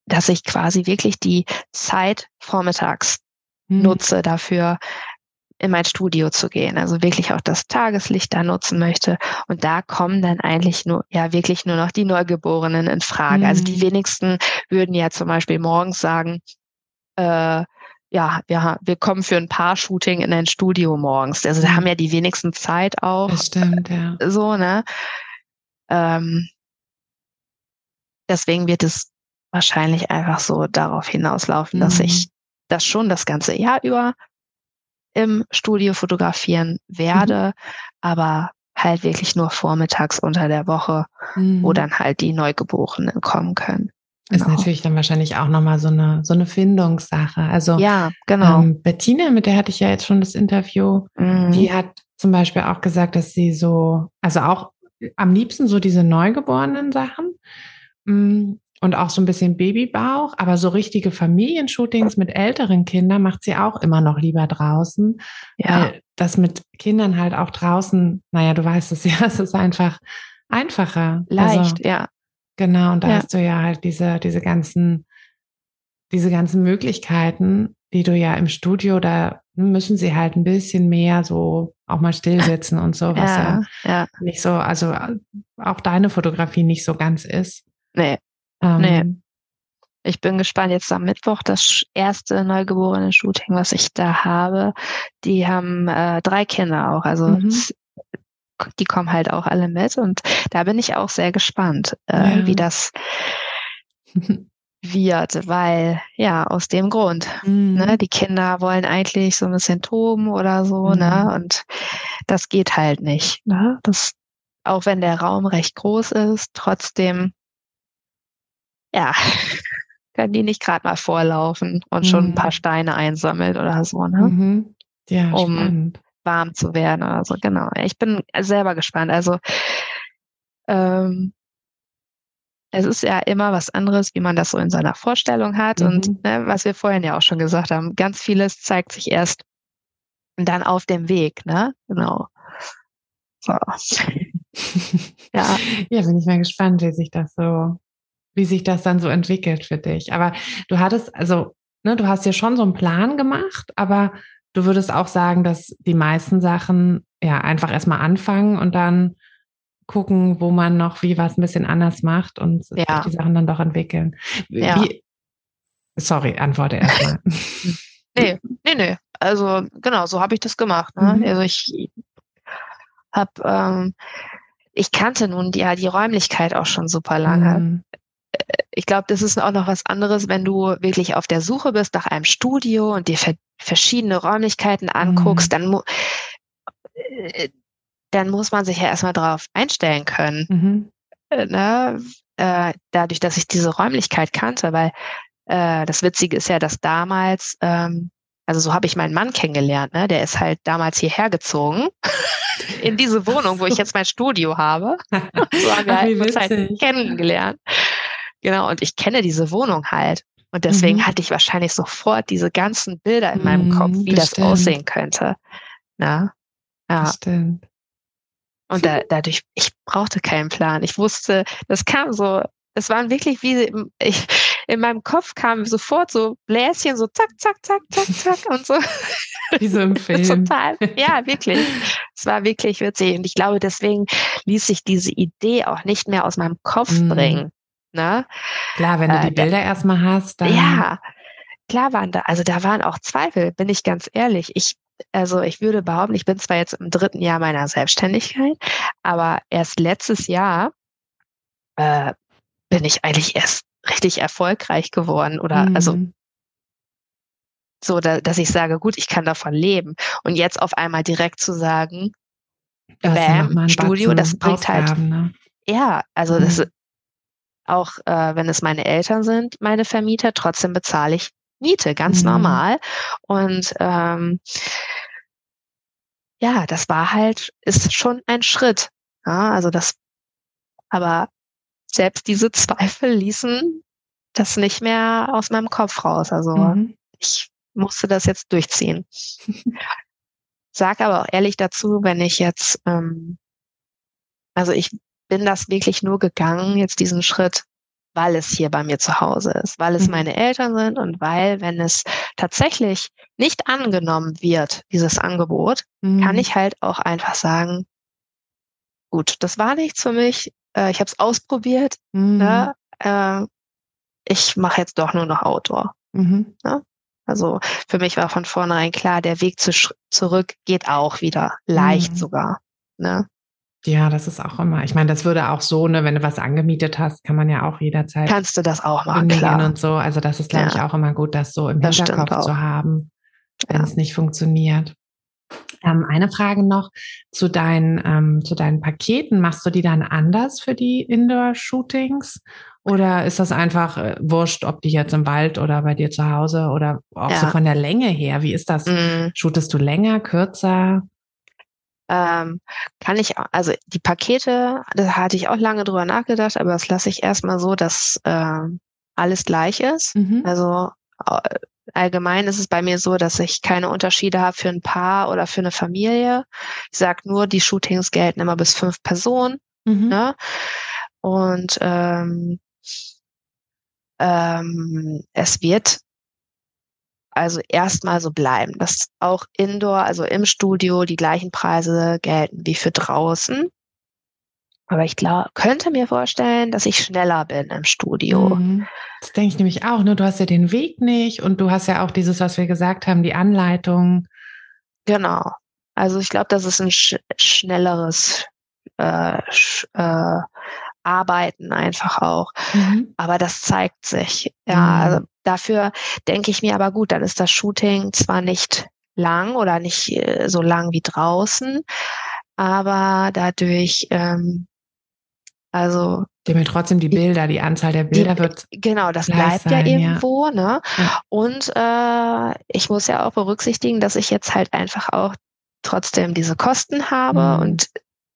dass ich quasi wirklich die Zeit vormittags mhm. nutze dafür, in mein Studio zu gehen, also wirklich auch das Tageslicht da nutzen möchte. Und da kommen dann eigentlich nur, ja, wirklich nur noch die Neugeborenen in Frage. Mhm. Also die mhm. wenigsten würden ja zum Beispiel morgens sagen, äh, ja, wir, wir kommen für ein Paar-Shooting in ein Studio morgens. Also da haben mhm. ja die wenigsten Zeit auch. Das stimmt, ja. So, ne? Ähm, deswegen wird es wahrscheinlich einfach so darauf hinauslaufen, mhm. dass ich das schon das ganze Jahr über im Studio fotografieren werde, mhm. aber halt wirklich nur vormittags unter der Woche, mhm. wo dann halt die Neugeborenen kommen können. Genau. Ist natürlich dann wahrscheinlich auch nochmal so eine, so eine Findungssache. Also ja, genau. Ähm, Bettina, mit der hatte ich ja jetzt schon das Interview, mhm. die hat zum Beispiel auch gesagt, dass sie so, also auch am liebsten so diese neugeborenen Sachen mm, und auch so ein bisschen Babybauch, aber so richtige Familienshootings mit älteren Kindern macht sie auch immer noch lieber draußen. Ja. Weil das mit Kindern halt auch draußen, naja, du weißt es ja, es ist einfach einfacher. Leicht, also, ja. Genau, und da ja. hast du ja halt diese, diese ganzen, diese ganzen Möglichkeiten, die du ja im Studio, da müssen sie halt ein bisschen mehr so auch mal still sitzen und so, was ja, ja, ja. nicht so, also auch deine Fotografie nicht so ganz ist. Nee. Ähm, nee. Ich bin gespannt. Jetzt am Mittwoch das erste neugeborene Shooting, was ich da habe. Die haben äh, drei Kinder auch. Also mhm die kommen halt auch alle mit und da bin ich auch sehr gespannt, äh, ja. wie das wird, weil ja, aus dem Grund, mhm. ne, die Kinder wollen eigentlich so ein bisschen toben oder so, ne, mhm. ne, und das geht halt nicht, ne, das, auch wenn der Raum recht groß ist, trotzdem, ja, können die nicht gerade mal vorlaufen und mhm. schon ein paar mhm. Steine einsammeln oder so, ne, mhm. ja, um, spannend warm zu werden oder so. Genau. Ich bin selber gespannt. Also ähm, es ist ja immer was anderes, wie man das so in seiner Vorstellung hat. Mhm. Und ne, was wir vorhin ja auch schon gesagt haben, ganz vieles zeigt sich erst dann auf dem Weg, ne? Genau. So. ja. Ja, bin ich mal gespannt, wie sich das so, wie sich das dann so entwickelt für dich. Aber du hattest, also, ne, du hast ja schon so einen Plan gemacht, aber Du würdest auch sagen, dass die meisten Sachen ja einfach erstmal anfangen und dann gucken, wo man noch wie was ein bisschen anders macht und ja. die Sachen dann doch entwickeln. Ja. Wie, sorry, antworte erstmal. nee, nee, nee. Also genau, so habe ich das gemacht. Ne? Mhm. Also ich habe, ähm, ich kannte nun ja die Räumlichkeit auch schon super lange. Mhm ich glaube, das ist auch noch was anderes, wenn du wirklich auf der Suche bist nach einem Studio und dir verschiedene Räumlichkeiten anguckst, mhm. dann, äh, dann muss man sich ja erstmal darauf einstellen können. Mhm. Äh, ne? Äh, dadurch, dass ich diese Räumlichkeit kannte, weil äh, das Witzige ist ja, dass damals, ähm, also so habe ich meinen Mann kennengelernt, ne? der ist halt damals hierher gezogen in diese Wohnung, wo ich jetzt mein Studio habe. so haben wir halt uns halt kennengelernt. Genau, und ich kenne diese Wohnung halt. Und deswegen mhm. hatte ich wahrscheinlich sofort diese ganzen Bilder in meinem Kopf, mhm, wie das, das aussehen könnte. Na? Ja. Das stimmt. Und da, dadurch, ich brauchte keinen Plan. Ich wusste, das kam so, es waren wirklich wie, ich, in meinem Kopf kamen sofort so Bläschen, so zack, zack, zack, zack, zack und so. Wie so im Film. Total. Ja, wirklich. Es war wirklich witzig. Und ich glaube, deswegen ließ sich diese Idee auch nicht mehr aus meinem Kopf mm. bringen. Ne? Klar, wenn du die äh, Bilder erstmal hast, dann. Ja, klar waren da, also da waren auch Zweifel, bin ich ganz ehrlich. Ich also ich würde behaupten, ich bin zwar jetzt im dritten Jahr meiner Selbstständigkeit, aber erst letztes Jahr äh, bin ich eigentlich erst richtig erfolgreich geworden oder also mhm. also so, da, dass ich sage, gut, ich kann davon leben. Und jetzt auf einmal direkt zu sagen, das Bam, Studio, das bringt halt Ausgaben, halt. Ne? Ja, also mhm. das auch äh, wenn es meine Eltern sind, meine Vermieter, trotzdem bezahle ich Miete, ganz mhm. normal. Und ähm, ja, das war halt, ist schon ein Schritt. Ja, also das, aber selbst diese Zweifel ließen das nicht mehr aus meinem Kopf raus. Also mhm. ich musste das jetzt durchziehen. Sag aber auch ehrlich dazu, wenn ich jetzt, ähm, also ich bin das wirklich nur gegangen, jetzt diesen Schritt, weil es hier bei mir zu Hause ist, weil es mhm. meine Eltern sind und weil, wenn es tatsächlich nicht angenommen wird, dieses Angebot, mhm. kann ich halt auch einfach sagen, gut, das war nichts für mich, äh, ich habe es ausprobiert, mhm. ne? äh, ich mache jetzt doch nur noch Outdoor. Mhm. Ne? Also für mich war von vornherein klar, der Weg zu, zurück geht auch wieder, leicht mhm. sogar. Ne? Ja, das ist auch immer. Ich meine, das würde auch so, ne, wenn du was angemietet hast, kann man ja auch jederzeit. Kannst du das auch machen, klar. und so. Also das ist, glaube ja. ich, auch immer gut, das so im das Hinterkopf zu haben, wenn ja. es nicht funktioniert. Ähm, eine Frage noch zu deinen, ähm, zu deinen Paketen. Machst du die dann anders für die Indoor-Shootings? Oder ist das einfach äh, wurscht, ob die jetzt im Wald oder bei dir zu Hause oder auch ja. so von der Länge her? Wie ist das? Mm. Shootest du länger, kürzer? Ähm, kann ich, also die Pakete, da hatte ich auch lange drüber nachgedacht, aber das lasse ich erstmal so, dass äh, alles gleich ist. Mhm. Also allgemein ist es bei mir so, dass ich keine Unterschiede habe für ein Paar oder für eine Familie. Ich sage nur, die Shootings gelten immer bis fünf Personen. Mhm. Ne? Und ähm, ähm, es wird also erstmal so bleiben, dass auch indoor, also im Studio, die gleichen Preise gelten wie für draußen. Aber ich glaube, könnte mir vorstellen, dass ich schneller bin im Studio. Mhm. Das denke ich nämlich auch. Ne? Du hast ja den Weg nicht und du hast ja auch dieses, was wir gesagt haben, die Anleitung. Genau. Also ich glaube, das ist ein sch schnelleres äh, sch äh, Arbeiten einfach auch. Mhm. Aber das zeigt sich. Ja, mhm. also dafür denke ich mir aber gut, dann ist das Shooting zwar nicht lang oder nicht äh, so lang wie draußen, aber dadurch, ähm, also dem trotzdem die Bilder, die Anzahl der Bilder die, wird. Genau, das bleibt sein, ja irgendwo, ja. ne? Ja. Und äh, ich muss ja auch berücksichtigen, dass ich jetzt halt einfach auch trotzdem diese Kosten habe mhm. und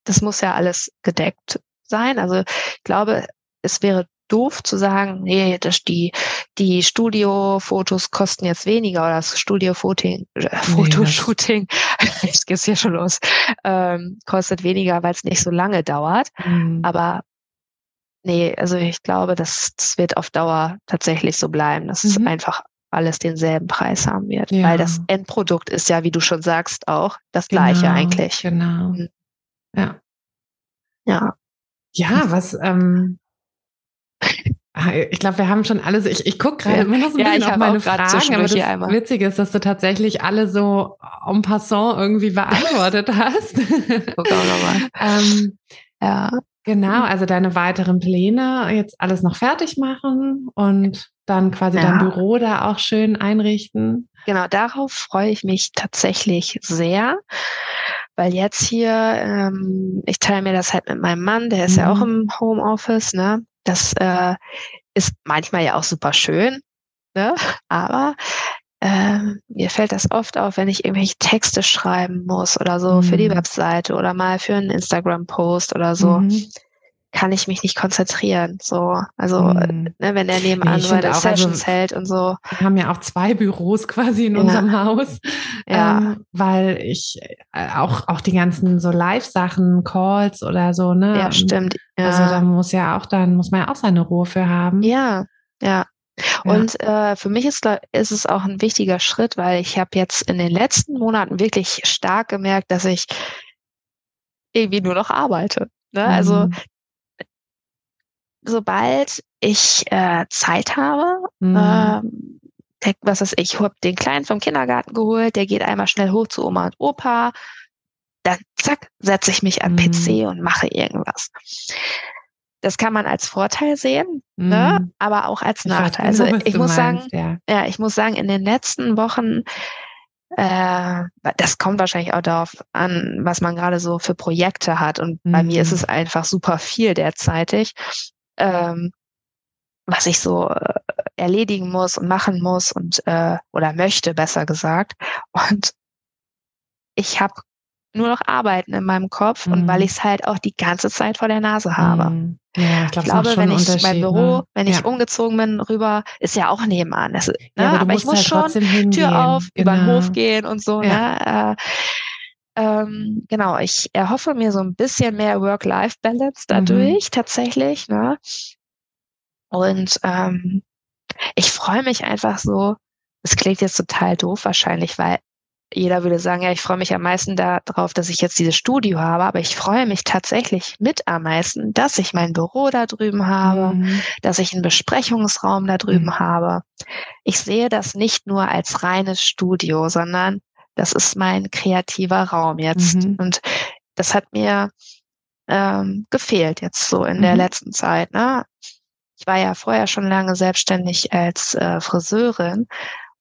das muss ja alles gedeckt sein. Also ich glaube, es wäre doof zu sagen, nee, das die, die Studiofotos kosten jetzt weniger oder das Studiofoting, äh, Fotoshooting, jetzt geht's hier schon los, ähm, kostet weniger, weil es nicht so lange dauert. Mhm. Aber nee, also ich glaube, das, das wird auf Dauer tatsächlich so bleiben, dass mhm. es einfach alles denselben Preis haben wird. Ja. Weil das Endprodukt ist ja, wie du schon sagst, auch das gleiche genau, eigentlich. Genau. Mhm. Ja. Ja. Ja, was, ähm, ich glaube, wir haben schon alle so, ich, ich gucke gerade immer noch so ein bisschen ja, auf meine Fragen, aber das einmal. Witzige ist, dass du tatsächlich alle so en passant irgendwie beantwortet hast. Guck auch nochmal. ähm, ja. Genau, also deine weiteren Pläne jetzt alles noch fertig machen und dann quasi ja. dein Büro da auch schön einrichten. Genau, darauf freue ich mich tatsächlich sehr. Weil jetzt hier, ähm, ich teile mir das halt mit meinem Mann, der ist mhm. ja auch mhm. im Homeoffice, ne? Das äh, ist manchmal ja auch super schön, ne? Aber äh, mir fällt das oft auf, wenn ich irgendwelche Texte schreiben muss oder so mhm. für die mhm. Webseite oder mal für einen Instagram-Post oder so. Mhm. Kann ich mich nicht konzentrieren. So, also mhm. ne, wenn er nebenan seine also Sessions also, hält und so. Wir haben ja auch zwei Büros quasi in ja. unserem Haus. Ja. Ähm, weil ich äh, auch, auch die ganzen so Live-Sachen, Calls oder so, ne? Ja, stimmt. Ja. Also da muss ja auch, dann muss man ja auch seine Ruhe für haben. Ja, ja. Und äh, für mich ist, ist es auch ein wichtiger Schritt, weil ich habe jetzt in den letzten Monaten wirklich stark gemerkt, dass ich irgendwie nur noch arbeite. Ne? Also mhm. Also sobald ich äh, Zeit habe, mhm. ähm, der, was ist ich, habe den Kleinen vom Kindergarten geholt, der geht einmal schnell hoch zu Oma und Opa, dann zack, setze ich mich an mhm. PC und mache irgendwas. Das kann man als Vorteil sehen, ne? mhm. ne? aber auch als Nachteil. also ich muss meinst, sagen, ja. ja, ich muss sagen, in den letzten Wochen äh, das kommt wahrscheinlich auch darauf an, was man gerade so für Projekte hat. Und mhm. bei mir ist mhm. es einfach super viel derzeitig, ähm, was ich so äh, erledigen muss und machen muss und äh, oder möchte, besser gesagt. Und ich habe nur noch Arbeiten in meinem Kopf mhm. und weil mhm. ich es halt auch die ganze Zeit vor der Nase habe. Mhm. Ja, ich, glaub, ich glaube, wenn ich mein Büro, ne? wenn ich umgezogen bin rüber, ist ja auch nebenan. Das, ne? ja, aber, aber ich muss halt schon Tür auf, genau. über den Hof gehen und so. Ja. Ne? Äh, ähm, genau, ich erhoffe mir so ein bisschen mehr Work-Life-Balance dadurch mhm. tatsächlich. Ne? Und ähm, ich freue mich einfach so, es klingt jetzt total doof wahrscheinlich, weil jeder würde sagen, ja, ich freue mich am meisten darauf, dass ich jetzt dieses Studio habe, aber ich freue mich tatsächlich mit am meisten, dass ich mein Büro da drüben habe, mhm. dass ich einen Besprechungsraum da drüben mhm. habe. Ich sehe das nicht nur als reines Studio, sondern das ist mein kreativer Raum jetzt. Mhm. Und das hat mir ähm, gefehlt jetzt so in der mhm. letzten Zeit. Ne? Ich war ja vorher schon lange selbstständig als äh, Friseurin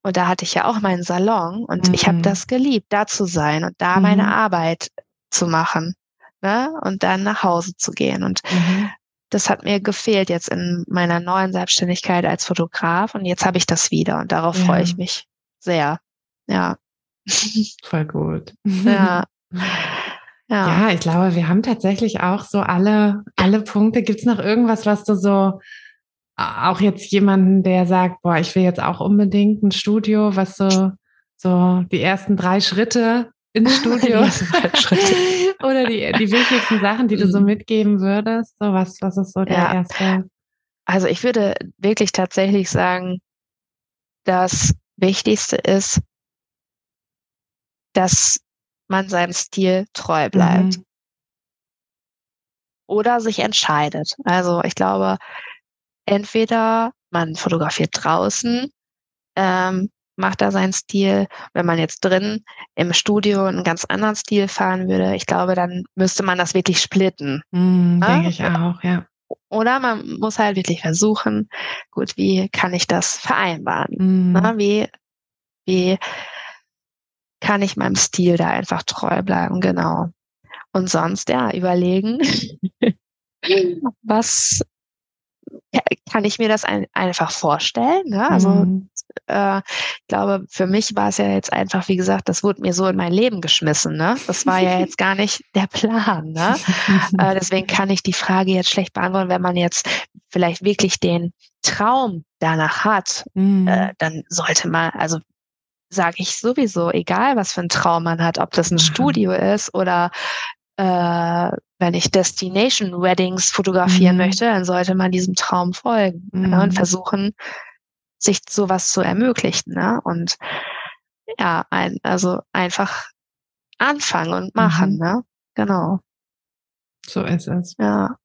und da hatte ich ja auch meinen Salon und mhm. ich habe das geliebt, da zu sein und da mhm. meine Arbeit zu machen ne? und dann nach Hause zu gehen. Und mhm. das hat mir gefehlt jetzt in meiner neuen Selbstständigkeit als Fotograf und jetzt habe ich das wieder und darauf ja. freue ich mich sehr. Ja. Voll gut. Ja. Ja. ja, ich glaube, wir haben tatsächlich auch so alle, alle Punkte. Gibt es noch irgendwas, was du so auch jetzt jemanden, der sagt, boah, ich will jetzt auch unbedingt ein Studio, was so, so die ersten drei Schritte ins Studio oder die, die wichtigsten Sachen, die du so mhm. mitgeben würdest? So was, was ist so der ja. erste? Also ich würde wirklich tatsächlich sagen, das Wichtigste ist, dass man seinem Stil treu bleibt. Mhm. Oder sich entscheidet. Also ich glaube, entweder man fotografiert draußen, ähm, macht da seinen Stil. Wenn man jetzt drin im Studio einen ganz anderen Stil fahren würde, ich glaube, dann müsste man das wirklich splitten. Mm, Denke ich auch, ja. Oder man muss halt wirklich versuchen, gut, wie kann ich das vereinbaren? Mm. Na, wie, wie kann ich meinem Stil da einfach treu bleiben? Genau. Und sonst, ja, überlegen, was kann ich mir das ein, einfach vorstellen. Ne? Also mhm. äh, ich glaube, für mich war es ja jetzt einfach, wie gesagt, das wurde mir so in mein Leben geschmissen. Ne? Das war ja jetzt gar nicht der Plan. Ne? äh, deswegen kann ich die Frage jetzt schlecht beantworten, wenn man jetzt vielleicht wirklich den Traum danach hat, mhm. äh, dann sollte man, also sage ich sowieso, egal was für ein Traum man hat, ob das ein mhm. Studio ist oder äh, wenn ich Destination Weddings fotografieren mhm. möchte, dann sollte man diesem Traum folgen mhm. ne, und versuchen, sich sowas zu ermöglichen. Ne? Und ja, ein, also einfach anfangen und machen, mhm. ne? Genau. So ist es. Ja.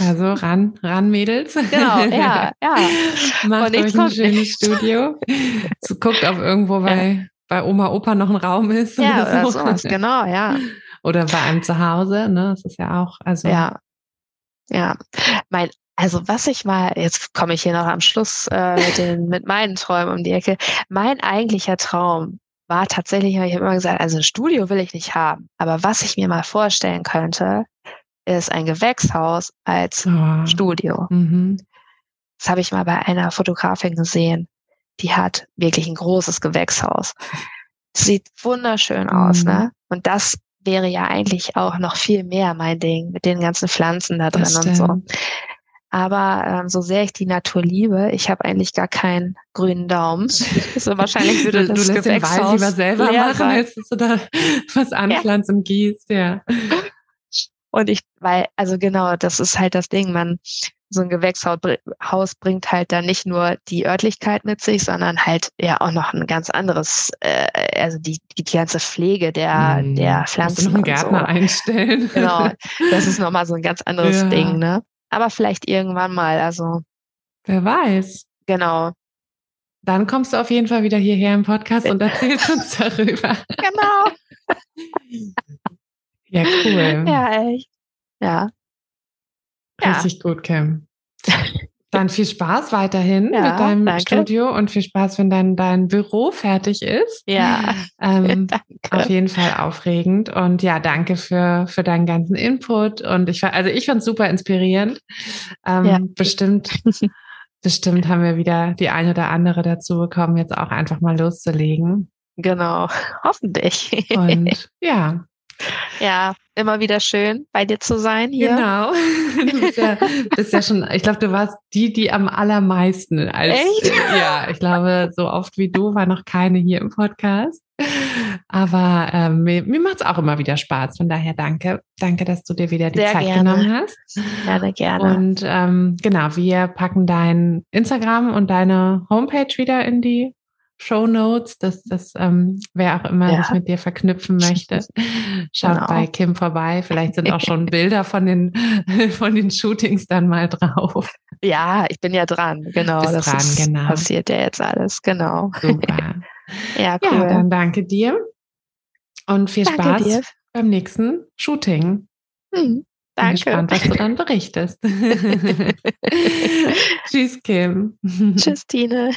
Also ran, ran Mädels. Genau, ja, ja. Macht euch ein schönes Studio. so, guckt, ob irgendwo bei, ja. bei Oma, Opa noch ein Raum ist. Ja, oder, so. oder sowas, genau, ja. Oder bei einem zu Hause, ne? Das ist ja auch, also. Ja. Ja. Mein, also was ich mal, jetzt komme ich hier noch am Schluss äh, mit, den, mit meinen Träumen um die Ecke. Mein eigentlicher Traum war tatsächlich, ich habe immer gesagt, also ein Studio will ich nicht haben. Aber was ich mir mal vorstellen könnte, ist ein Gewächshaus als oh. Studio. Mhm. Das habe ich mal bei einer Fotografin gesehen. Die hat wirklich ein großes Gewächshaus. Sieht wunderschön aus, mhm. ne? Und das wäre ja eigentlich auch noch viel mehr mein Ding mit den ganzen Pflanzen da drin und so. Aber ähm, so sehr ich die Natur liebe, ich habe eigentlich gar keinen grünen Daumen. so wahrscheinlich würde du, das du lässt den Wald lieber selber machen, als dass du da was anpflanzt ja. und gießt, ja. Und ich, weil, also genau, das ist halt das Ding, man, so ein Gewächshaus bringt halt dann nicht nur die Örtlichkeit mit sich, sondern halt ja auch noch ein ganz anderes, äh, also die, die ganze Pflege der, mm, der Pflanzen. Noch einen Gärtner so. einstellen. Genau, das ist nochmal so ein ganz anderes ja. Ding, ne? Aber vielleicht irgendwann mal, also. Wer weiß. Genau. Dann kommst du auf jeden Fall wieder hierher im Podcast und erzählst uns darüber. Genau. ja, cool. Ja, echt. Ja. Richtig ja. gut, Kim. Dann viel Spaß weiterhin ja, mit deinem danke. Studio und viel Spaß, wenn dein, dein Büro fertig ist. Ja. Ähm, auf jeden Fall aufregend. Und ja, danke für, für deinen ganzen Input. Und ich war, also ich fand es super inspirierend. Ähm, ja. Bestimmt, bestimmt haben wir wieder die eine oder andere dazu bekommen, jetzt auch einfach mal loszulegen. Genau, hoffentlich. Und ja, ja, immer wieder schön, bei dir zu sein hier. Genau. Du bist ja, bist ja schon, ich glaube, du warst die, die am allermeisten als. Echt? Ja, ich glaube, so oft wie du war noch keine hier im Podcast. Aber ähm, mir, mir macht es auch immer wieder Spaß. Von daher danke. Danke, dass du dir wieder die Sehr Zeit gerne. genommen hast. Gerne, gerne. Und ähm, genau, wir packen dein Instagram und deine Homepage wieder in die Show Notes, dass das ähm, wer auch immer ja. sich mit dir verknüpfen möchte, schaut genau. bei Kim vorbei. Vielleicht sind auch schon Bilder von den von den Shootings dann mal drauf. Ja, ich bin ja dran. Genau, Bist das dran, ist, genau. passiert ja jetzt alles. Genau. Super. ja, cool. Ja, dann danke dir und viel danke Spaß dir. beim nächsten Shooting. Hm. Danke. Bin gespannt, was du dann berichtest. Tschüss, Kim. Tschüss, Tine.